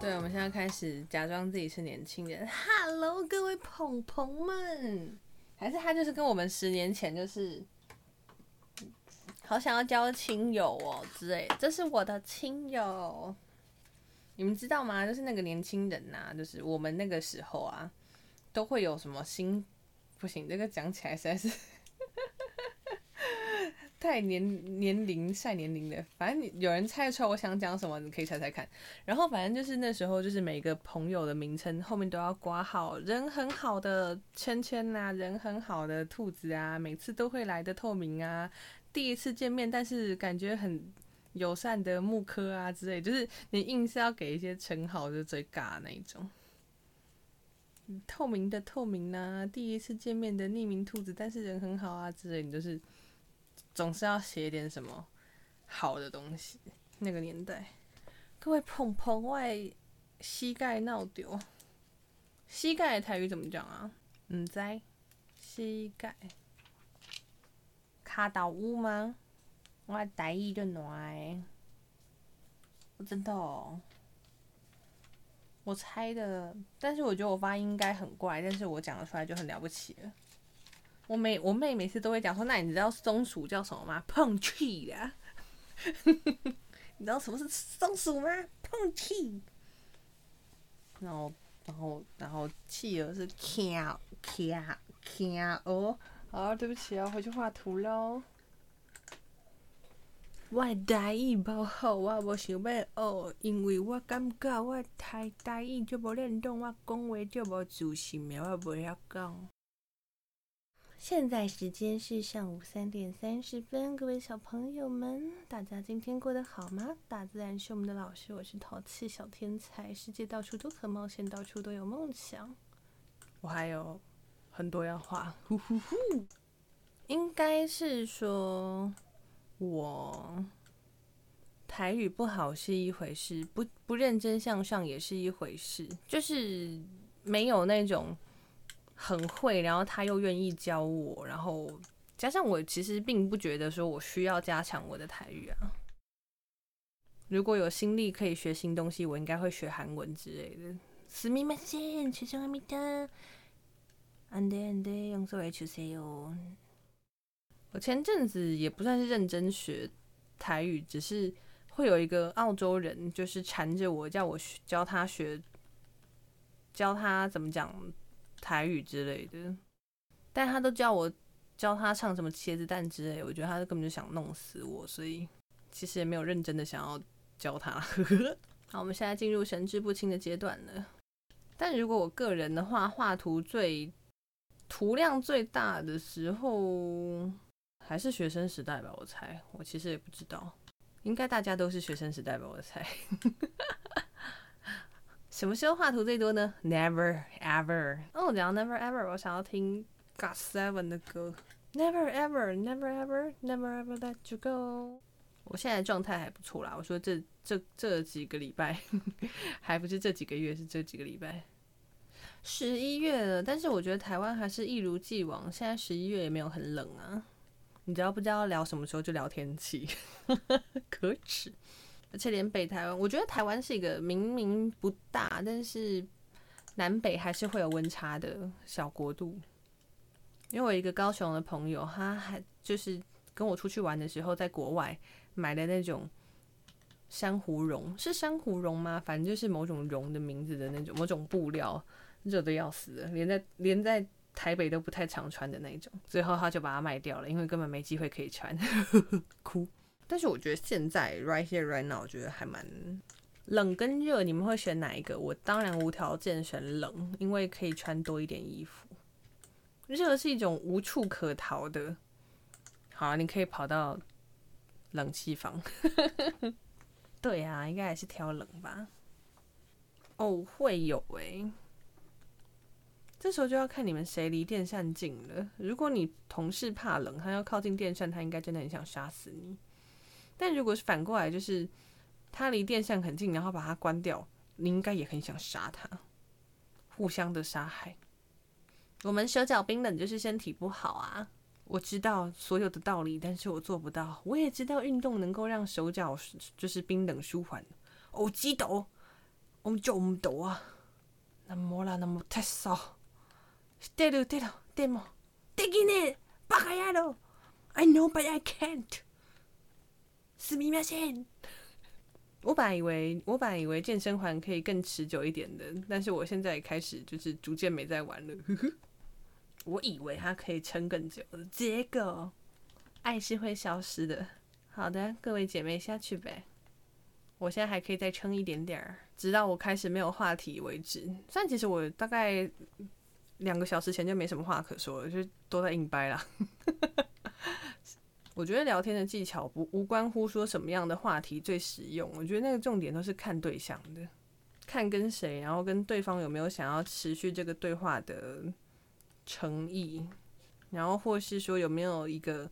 对，我们现在开始假装自己是年轻人。Hello，各位捧捧们，还是他就是跟我们十年前就是好想要交亲友哦之类。这是我的亲友，你们知道吗？就是那个年轻人呐，就是我们那个时候啊，都会有什么新不行，这个讲起来实在是。太年年龄晒年龄的，反正有人猜出来我想讲什么，你可以猜猜看。然后反正就是那时候，就是每个朋友的名称后面都要挂号，人很好的圈圈呐，人很好的兔子啊，每次都会来的透明啊，第一次见面但是感觉很友善的木科啊之类，就是你硬是要给一些称号，就最尬那一种。透明的透明呐，第一次见面的匿名兔子，但是人很好啊之类，你就是。总是要写点什么好的东西。那个年代，各位碰碰外膝盖闹丢，膝盖台语怎么讲啊？唔知膝盖卡到乌吗？我台语就难，我真的，哦，我猜的。但是我觉得我发音应该很怪，但是我讲得出来就很了不起了。我妹我妹每次都会讲说，那你知道松鼠叫什么吗？碰气呀！你知道什么是松鼠吗？碰气。然后然后然后企鹅是卡卡卡哦。好，对不起啊，回去画图喽。我台语不好，我无想要学，因为我感觉我台台语就无练动，我讲话就无自信，我袂晓讲。现在时间是上午三点三十分，各位小朋友们，大家今天过得好吗？大自然是我们的老师，我是淘气小天才，世界到处都可冒险，到处都有梦想。我还有很多要画，呼呼呼。应该是说，我台语不好是一回事，不不认真向上也是一回事，就是没有那种。很会，然后他又愿意教我，然后加上我其实并不觉得说我需要加强我的台语啊。如果有心力可以学新东西，我应该会学韩文之类的。すみません、최종합니 다。 안돼안돼용서해주세 요。 我前阵子也不算是认真学台语，只是会有一个澳洲人就是缠着我，叫我教他学，教他怎么讲。台语之类的，但他都叫我教他唱什么茄子蛋之类，我觉得他根本就想弄死我，所以其实也没有认真的想要教他。好，我们现在进入神志不清的阶段了。但如果我个人的话，画图最图量最大的时候，还是学生时代吧。我猜，我其实也不知道，应该大家都是学生时代吧。我猜。什么时候画图最多呢？Never ever。哦，讲 Never ever，我想要听 Got Seven 的歌。Never ever，Never ever，Never ever let you go。我现在状态还不错啦。我说这这这几个礼拜，还不是这几个月，是这几个礼拜。十一月了，但是我觉得台湾还是一如既往。现在十一月也没有很冷啊。你只要不知道聊什么时候就聊天气，可耻。而且连北台湾，我觉得台湾是一个明明不大，但是南北还是会有温差的小国度。因为我一个高雄的朋友，他还就是跟我出去玩的时候，在国外买的那种珊瑚绒，是珊瑚绒吗？反正就是某种绒的名字的那种，某种布料，热的要死，连在连在台北都不太常穿的那种。最后他就把它卖掉了，因为根本没机会可以穿，哭。但是我觉得现在 right here right now，我觉得还蛮冷跟热，你们会选哪一个？我当然无条件选冷，因为可以穿多一点衣服。热是一种无处可逃的。好，你可以跑到冷气房。对啊，应该还是挑冷吧。哦，会有诶。这时候就要看你们谁离电扇近了。如果你同事怕冷，他要靠近电扇，他应该真的很想杀死你。但如果是反过来，就是他离电扇很近，然后把它关掉，你应该也很想杀他，互相的杀害。我们手脚冰冷就是身体不好啊！我知道所有的道理，但是我做不到。我也知道运动能够让手脚就是冰冷舒缓。我知道，我做唔到啊！那么啦，那么太少。对了对了对么？できねえ、バカ野郎！I know but I can't。すみません。我本来以为，我本来以为健身环可以更持久一点的，但是我现在开始就是逐渐没在玩了。呵呵。我以为它可以撑更久的，结果爱是会消失的。好的，各位姐妹下去呗。我现在还可以再撑一点点儿，直到我开始没有话题为止。虽然其实我大概 两个小时前就没什么话可说了，就都在硬掰啦。我觉得聊天的技巧不无关乎说什么样的话题最实用，我觉得那个重点都是看对象的，看跟谁，然后跟对方有没有想要持续这个对话的。诚意，然后或是说有没有一个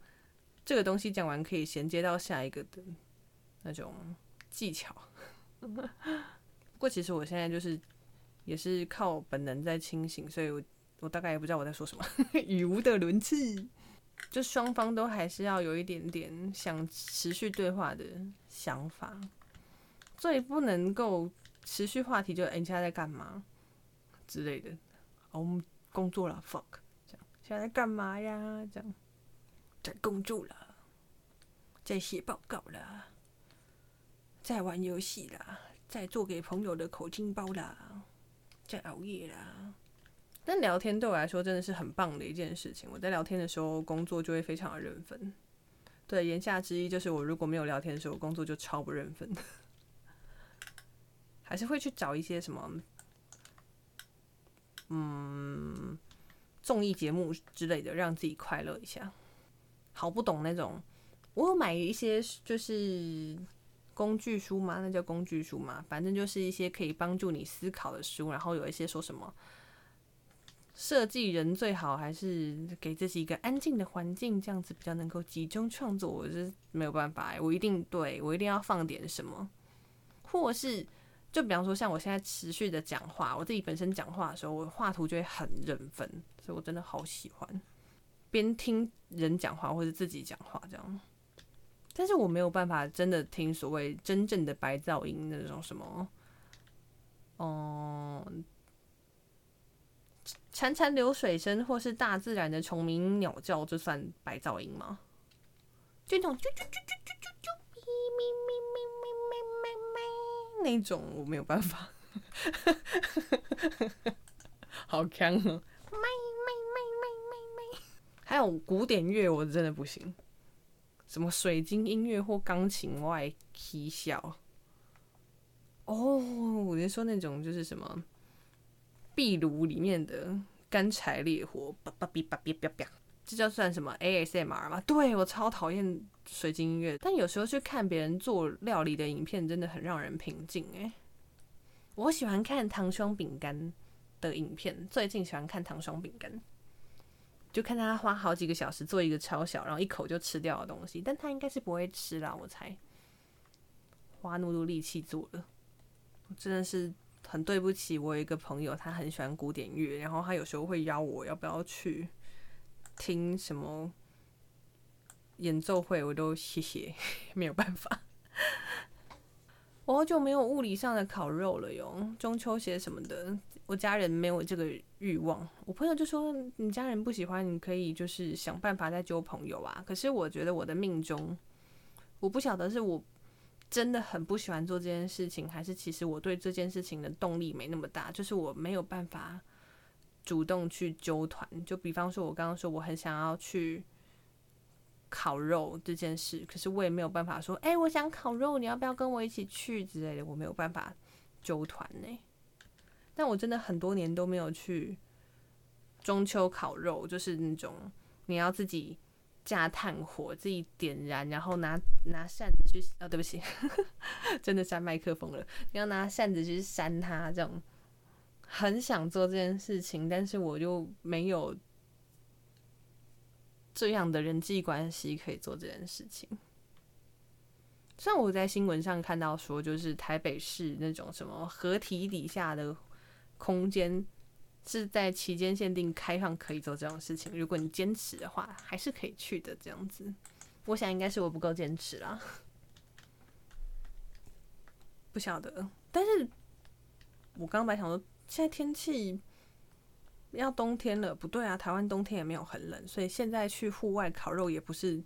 这个东西讲完可以衔接到下一个的那种技巧。不过其实我现在就是也是靠本能在清醒，所以我我大概也不知道我在说什么，语无的伦次。就双方都还是要有一点点想持续对话的想法，最不能够持续话题就哎，你现在在干嘛之类的。哦。工作了，fuck，这样现在干嘛呀？这样在工作了，在写报告了，在玩游戏了，在做给朋友的口金包啦，在熬夜啦。但聊天对我来说真的是很棒的一件事情。我在聊天的时候，工作就会非常的认分。对，言下之意就是我如果没有聊天的时候，工作就超不认分，还是会去找一些什么。嗯，综艺节目之类的，让自己快乐一下。好不懂那种，我有买一些就是工具书嘛，那叫工具书嘛，反正就是一些可以帮助你思考的书。然后有一些说什么设计人最好还是给自己一个安静的环境，这样子比较能够集中创作。我是没有办法，我一定对我一定要放点什么，或是。就比方说，像我现在持续的讲话，我自己本身讲话的时候，我画图就会很认分，所以我真的好喜欢边听人讲话或者自己讲话这样。但是我没有办法真的听所谓真正的白噪音那种什么，嗯，潺潺流水声或是大自然的虫鸣鸟叫，这算白噪音吗？就那种啾啾啾啾啾啾啾，咪咪咪咪咪咪咪那种，我没有办法哈哈，好强哦！咪咪咪咪咪咪，还有古典乐，我真的不行。什么水晶音乐或钢琴外啼笑？哦，我是说那种就是什么？壁炉里面的干柴烈火，叭叭哔叭哔叭叭。这叫算什么 ASMR 吗？对我超讨厌水晶音乐，但有时候去看别人做料理的影片，真的很让人平静诶。我喜欢看糖霜饼干的影片，最近喜欢看糖霜饼干，就看他花好几个小时做一个超小，然后一口就吃掉的东西，但他应该是不会吃啦，我猜。花那么多力气做的，真的是很对不起我有一个朋友，他很喜欢古典乐，然后他有时候会邀我要不要去。听什么演奏会，我都谢谢，没有办法。我好久没有物理上的烤肉了哟，中秋节什么的，我家人没有这个欲望。我朋友就说，你家人不喜欢，你可以就是想办法再交朋友啊。可是我觉得我的命中，我不晓得是我真的很不喜欢做这件事情，还是其实我对这件事情的动力没那么大，就是我没有办法。主动去揪团，就比方说，我刚刚说我很想要去烤肉这件事，可是我也没有办法说，哎，我想烤肉，你要不要跟我一起去之类的，我没有办法揪团呢。但我真的很多年都没有去中秋烤肉，就是那种你要自己架炭火，自己点燃，然后拿拿扇子去，哦，对不起，真的扇麦克风了，你要拿扇子去扇它这种。很想做这件事情，但是我就没有这样的人际关系可以做这件事情。虽然我在新闻上看到说，就是台北市那种什么合体底下的空间是在期间限定开放可以做这种事情，如果你坚持的话，还是可以去的。这样子，我想应该是我不够坚持啦，不晓得。但是我刚刚本来想说，现在天气要冬天了，不对啊，台湾冬天也没有很冷，所以现在去户外烤肉也不是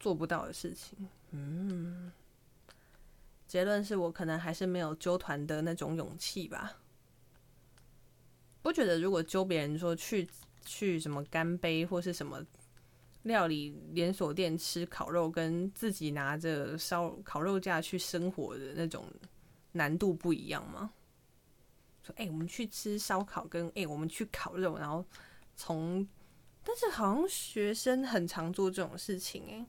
做不到的事情。嗯，结论是我可能还是没有揪团的那种勇气吧。不觉得如果揪别人说去去什么干杯或是什么料理连锁店吃烤肉，跟自己拿着烧烤肉架去生活的那种难度不一样吗？说哎，我们去吃烧烤，跟哎我们去烤肉，然后从，但是好像学生很常做这种事情哎。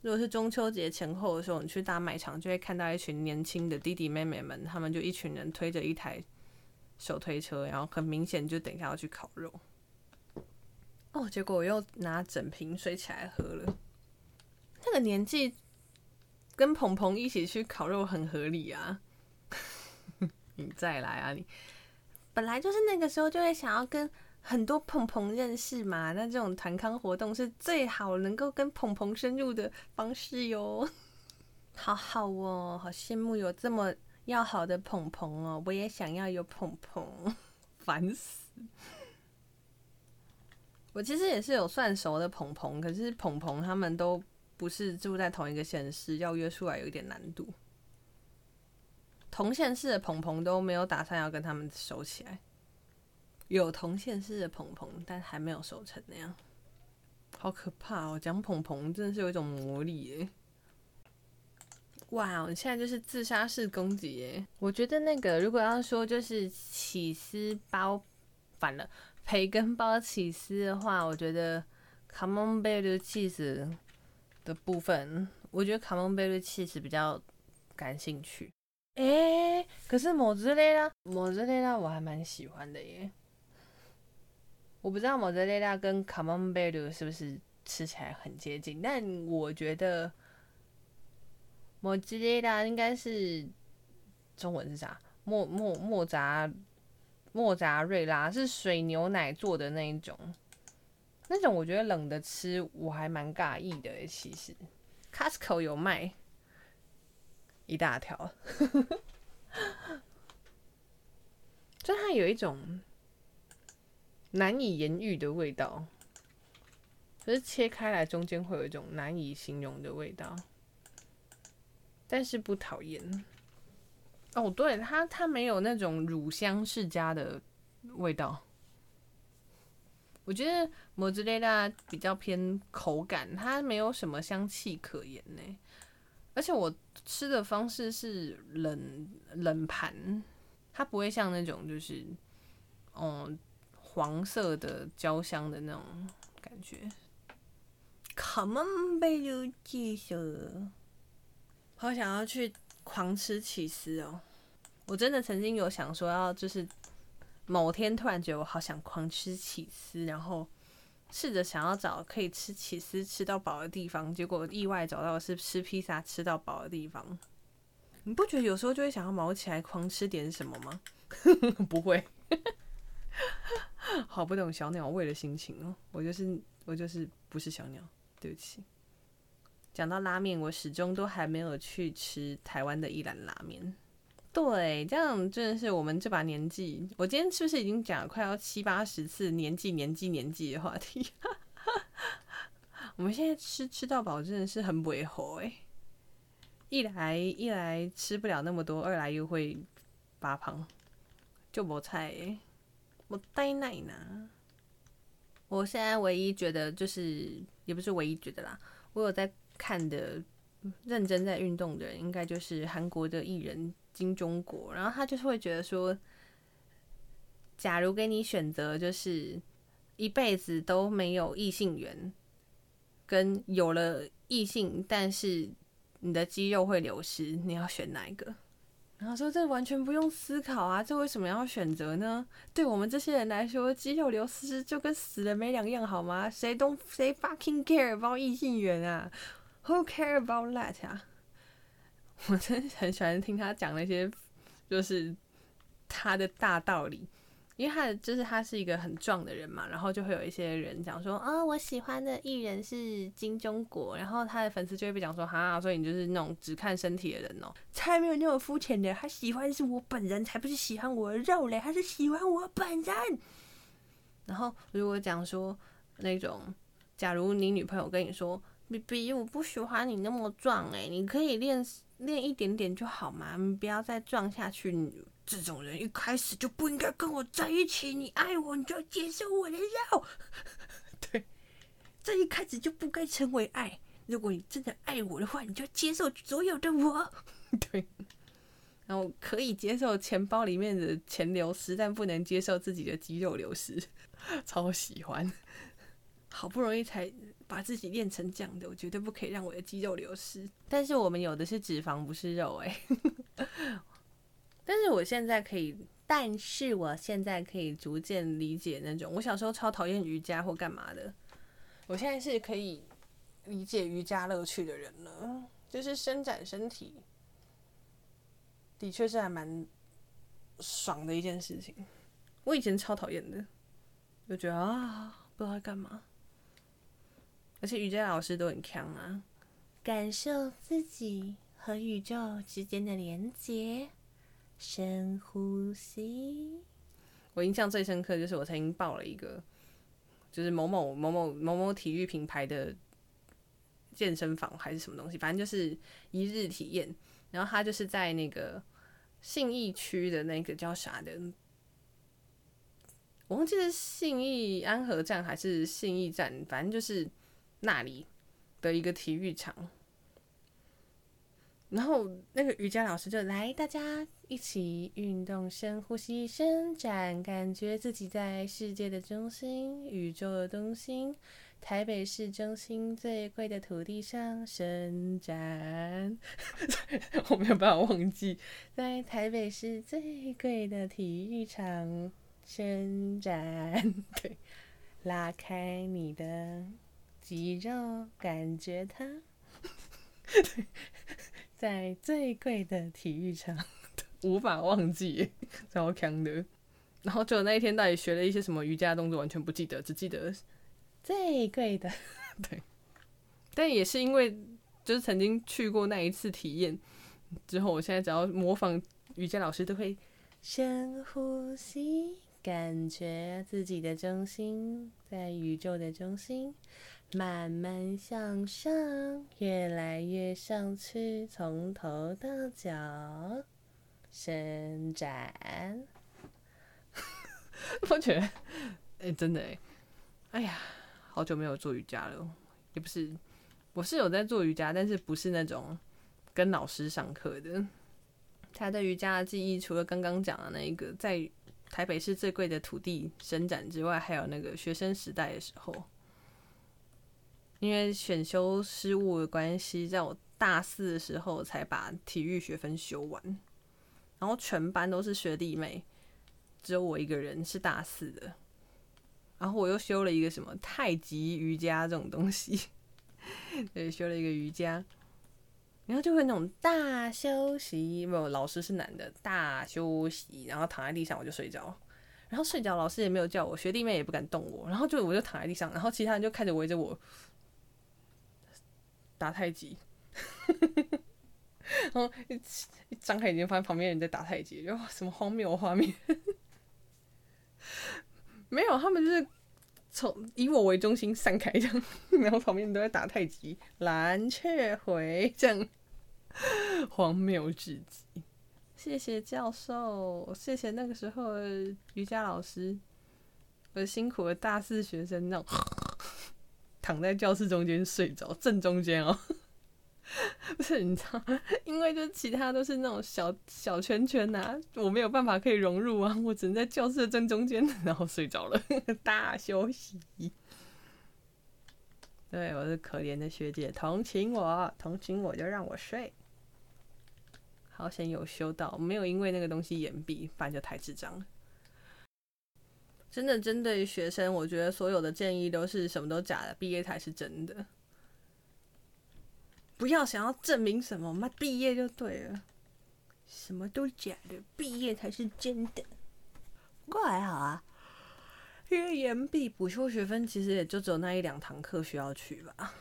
如果是中秋节前后的时候，你去大卖场，就会看到一群年轻的弟弟妹妹们，他们就一群人推着一台手推车，然后很明显就等一下要去烤肉。哦，结果我又拿整瓶水起来喝了。那个年纪跟鹏鹏一起去烤肉很合理啊！你再来啊！你本来就是那个时候就会想要跟。很多鹏鹏认识嘛？那这种团康活动是最好能够跟鹏鹏深入的方式哟。好好哦，好羡慕有这么要好的鹏鹏哦，我也想要有鹏鹏，烦死！我其实也是有算熟的鹏鹏，可是鹏鹏他们都不是住在同一个县市，要约出来有一点难度。同县市的鹏鹏都没有打算要跟他们熟起来。有同县市的鹏鹏，但还没有熟成那样，好可怕哦！讲鹏鹏真的是有一种魔力耶！哇，我现在就是自杀式攻击耶！我觉得那个如果要说就是起司包反了，培根包起司的话，我觉得 Come on baby cheese 的部分，我觉得 Come on baby cheese 比较感兴趣。哎，可是某之类啦，某之类啦，我还蛮喜欢的耶。我不知道莫泽雷拉跟卡蒙贝鲁是不是吃起来很接近，但我觉得莫泽雷拉应该是中文是啥？莫莫莫扎莫扎瑞拉是水牛奶做的那一种，那种我觉得冷的吃我还蛮尬意的。其实 Costco 有卖一大条，就它有一种。难以言喻的味道，可是切开来中间会有一种难以形容的味道，但是不讨厌。哦，对，它它没有那种乳香世家的味道。我觉得摩之雷拉比较偏口感，它没有什么香气可言呢。而且我吃的方式是冷冷盘，它不会像那种就是，嗯。黄色的焦香的那种感觉，Come on baby，好想要去狂吃起司哦！我真的曾经有想说要，就是某天突然觉得我好想狂吃起司，然后试着想要找可以吃起司吃到饱的地方，结果意外找到是吃披萨吃到饱的地方。你不觉得有时候就会想要毛起来狂吃点什么吗？不会。好不懂小鸟胃的心情哦，我就是我就是不是小鸟，对不起。讲到拉面，我始终都还没有去吃台湾的一兰拉面。对，这样真的是我们这把年纪，我今天是不是已经讲了快要七八十次年纪年纪年纪的话题？我们现在吃吃到饱真的是很违和哎，一来一来吃不了那么多，二来又会发胖，就没菜。我呆奶呢？我现在唯一觉得就是，也不是唯一觉得啦。我有在看的，认真在运动的人，应该就是韩国的艺人金钟国。然后他就是会觉得说，假如给你选择，就是一辈子都没有异性缘，跟有了异性，但是你的肌肉会流失，你要选哪一个？然后说这完全不用思考啊，这为什么要选择呢？对我们这些人来说，肌肉流失就跟死了没两样，好吗？谁都谁 fucking care about 异性缘啊？Who care about that 啊？我真的很喜欢听他讲那些，就是他的大道理。因为他的就是他是一个很壮的人嘛，然后就会有一些人讲说啊，我喜欢的艺人是金钟国，然后他的粉丝就会被讲说哈，所以你就是那种只看身体的人哦，才没有那么肤浅的，他喜欢是我本人，才不是喜欢我的肉嘞，他是喜欢我本人。然后如果讲说那种，假如你女朋友跟你说，B B，我不喜欢你那么壮诶，你可以练练一点点就好嘛，你不要再壮下去。这种人一开始就不应该跟我在一起。你爱我，你就要接受我的肉。对，这一开始就不该成为爱。如果你真的爱我的话，你就接受所有的我。对，然后可以接受钱包里面的钱流失，但不能接受自己的肌肉流失。超喜欢，好不容易才把自己练成这样的，我绝对不可以让我的肌肉流失。但是我们有的是脂肪，不是肉哎。但是我现在可以，但是我现在可以逐渐理解那种我小时候超讨厌瑜伽或干嘛的，我现在是可以理解瑜伽乐趣的人了。就是伸展身体，的确是还蛮爽的一件事情。我以前超讨厌的，就觉得啊，不知道在干嘛。而且瑜伽老师都很强啊，感受自己和宇宙之间的连接。深呼吸。我印象最深刻就是我曾经报了一个，就是某某某某某某体育品牌的健身房还是什么东西，反正就是一日体验。然后他就是在那个信义区的那个叫啥的，我忘记是信义安和站还是信义站，反正就是那里的一个体育场。然后那个瑜伽老师就来，大家一起运动，深呼吸，伸展，感觉自己在世界的中心，宇宙的中心，台北市中心最贵的土地上伸展。我没有办法忘记，在台北市最贵的体育场伸展。对，拉开你的肌肉，感觉它。在最贵的体育场，无法忘记，超强的。然后就那一天到底学了一些什么瑜伽动作，完全不记得，只记得最贵的。对，但也是因为就是曾经去过那一次体验之后，我现在只要模仿瑜伽老师，都会深呼吸，感觉自己的中心在宇宙的中心。慢慢向上，越来越上去，从头到脚伸展。我觉得，哎，真的哎，哎呀，好久没有做瑜伽了。也不是，我是有在做瑜伽，但是不是那种跟老师上课的。他的瑜伽的记忆，除了刚刚讲的那一个在台北市最贵的土地伸展之外，还有那个学生时代的时候。因为选修失误的关系，在我大四的时候才把体育学分修完，然后全班都是学弟妹，只有我一个人是大四的。然后我又修了一个什么太极瑜伽这种东西，对，修了一个瑜伽，然后就会那种大休息，没有老师是男的，大休息，然后躺在地上我就睡着，然后睡着老师也没有叫我，学弟妹也不敢动我，然后就我就躺在地上，然后其他人就开始围着我。打太极，然后一一张开眼睛，发现旁边人在打太极，就什么荒谬画面？没有，他们就是从以我为中心散开这样，然后旁边人都在打太极，蓝雀回这样，荒谬至极。谢谢教授，谢谢那个时候瑜伽老师，我辛苦的大四学生那种。躺在教室中间睡着，正中间哦，不是你知道，因为就其他都是那种小小圈圈呐，我没有办法可以融入啊，我只能在教室的正中间，然后睡着了，大休息。对，我是可怜的学姐，同情我，同情我就让我睡。好险有修到，没有因为那个东西掩蔽，不然就太智障了。真的针对学生，我觉得所有的建议都是什么都假的，毕业才是真的。不要想要证明什么，嘛毕业就对了，什么都假的，毕业才是真的。不过还好啊，因为延毕补修学分其实也就只有那一两堂课需要去吧。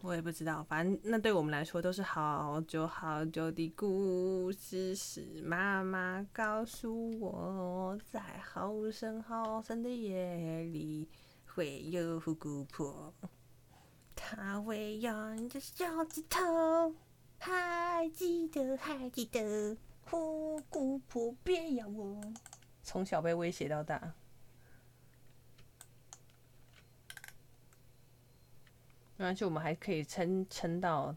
我也不知道，反正那对我们来说都是好久好久的故事。是妈妈告诉我，在好深好深的夜里会有虎姑婆，她会用着小指头，还记得还记得，虎姑婆别咬我。从小被威胁到大。没关系，我们还可以撑撑到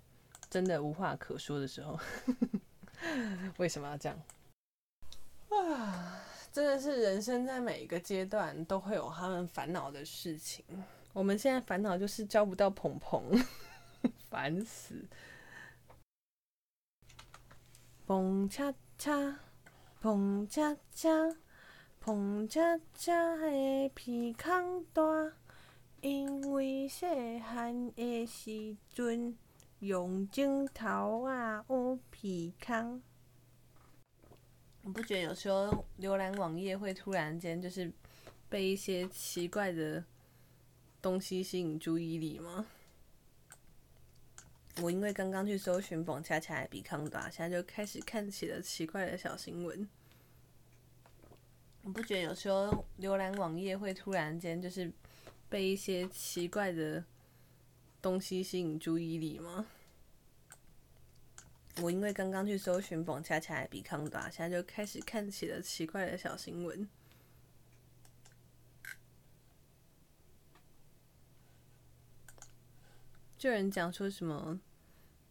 真的无话可说的时候。为什么要这样？啊，真的是人生在每一个阶段都会有他们烦恼的事情。我们现在烦恼就是交不到鹏鹏，烦死！蹦恰恰，蹦恰恰，蹦恰恰的皮康大。因为细汉的时阵，用镜头啊有鼻孔。你不觉得有时候浏览网页会突然间就是被一些奇怪的东西吸引注意力吗？我因为刚刚去搜寻“冯恰恰”的鼻康大，现在就开始看起了奇怪的小新闻。你不觉得有时候浏览网页会突然间就是？被一些奇怪的东西吸引注意力吗？我因为刚刚去搜寻“蹦恰恰”比康达，现在就开始看起了奇怪的小新闻。就有人讲说什么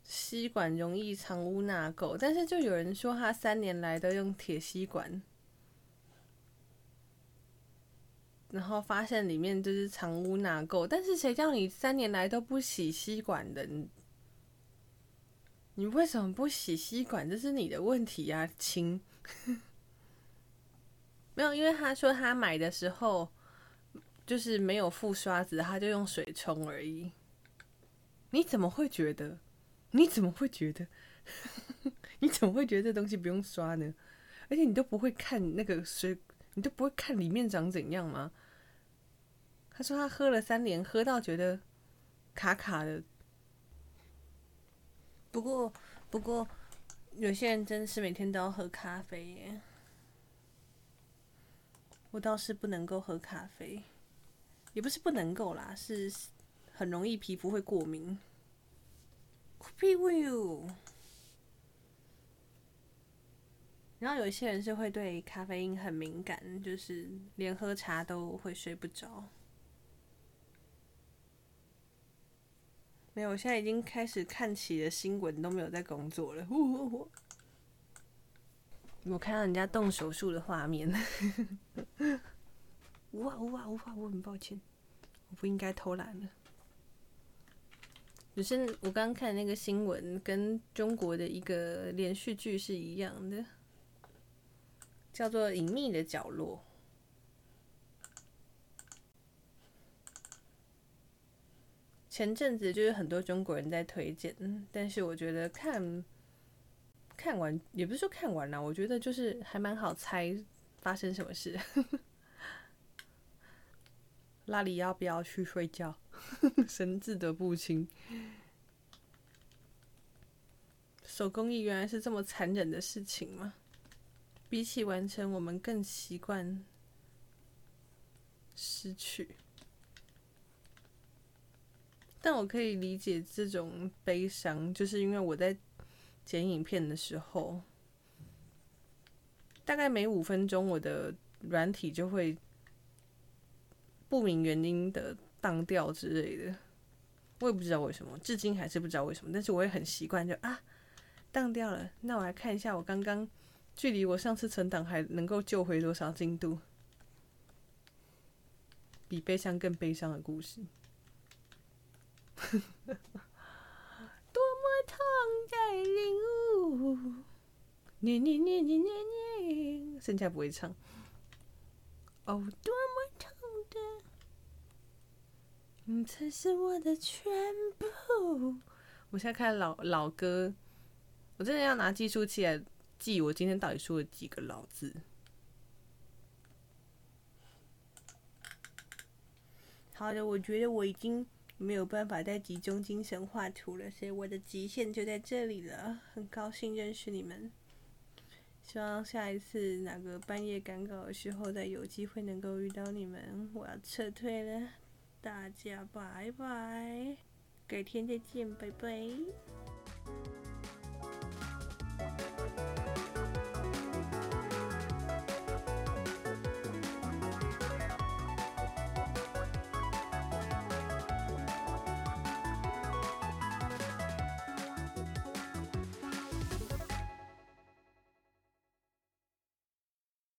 吸管容易藏污纳垢，但是就有人说他三年来都用铁吸管。然后发现里面就是藏污纳垢，但是谁叫你三年来都不洗吸管的？你为什么不洗吸管？这是你的问题呀，亲。没有，因为他说他买的时候就是没有附刷子，他就用水冲而已。你怎么会觉得？你怎么会觉得？你怎么会觉得这东西不用刷呢？而且你都不会看那个水。你都不会看里面长怎样吗？他说他喝了三年，喝到觉得卡卡的。不过，不过有些人真是每天都要喝咖啡耶。我倒是不能够喝咖啡，也不是不能够啦，是很容易皮肤会过敏。皮肤然后有一些人是会对咖啡因很敏感，就是连喝茶都会睡不着。没有，我现在已经开始看起了新闻，都没有在工作了。我看到人家动手术的画面，哇哇哇！我很抱歉，我不应该偷懒的。只是我刚刚看那个新闻，跟中国的一个连续剧是一样的。叫做隐秘的角落。前阵子就是很多中国人在推荐，但是我觉得看看完也不是说看完了，我觉得就是还蛮好猜发生什么事。拉里要不要去睡觉？神志的不清。手工艺原来是这么残忍的事情吗？比起完成，我们更习惯失去。但我可以理解这种悲伤，就是因为我在剪影片的时候，大概每五分钟，我的软体就会不明原因的荡掉之类的。我也不知道为什么，至今还是不知道为什么。但是我也很习惯，就啊，荡掉了。那我来看一下我刚刚。距离我上次存档还能够救回多少进度？比悲伤更悲伤的故事，多么痛在领悟，念念念念念念，剩下不会唱。哦，多么痛的，你才是我的全部。我现在看老老歌，我真的要拿计数器来记我今天到底说了几个老字。好的，我觉得我已经没有办法再集中精神画图了，所以我的极限就在这里了。很高兴认识你们，希望下一次哪个半夜赶稿的时候再有机会能够遇到你们。我要撤退了，大家拜拜，改天再见，拜拜。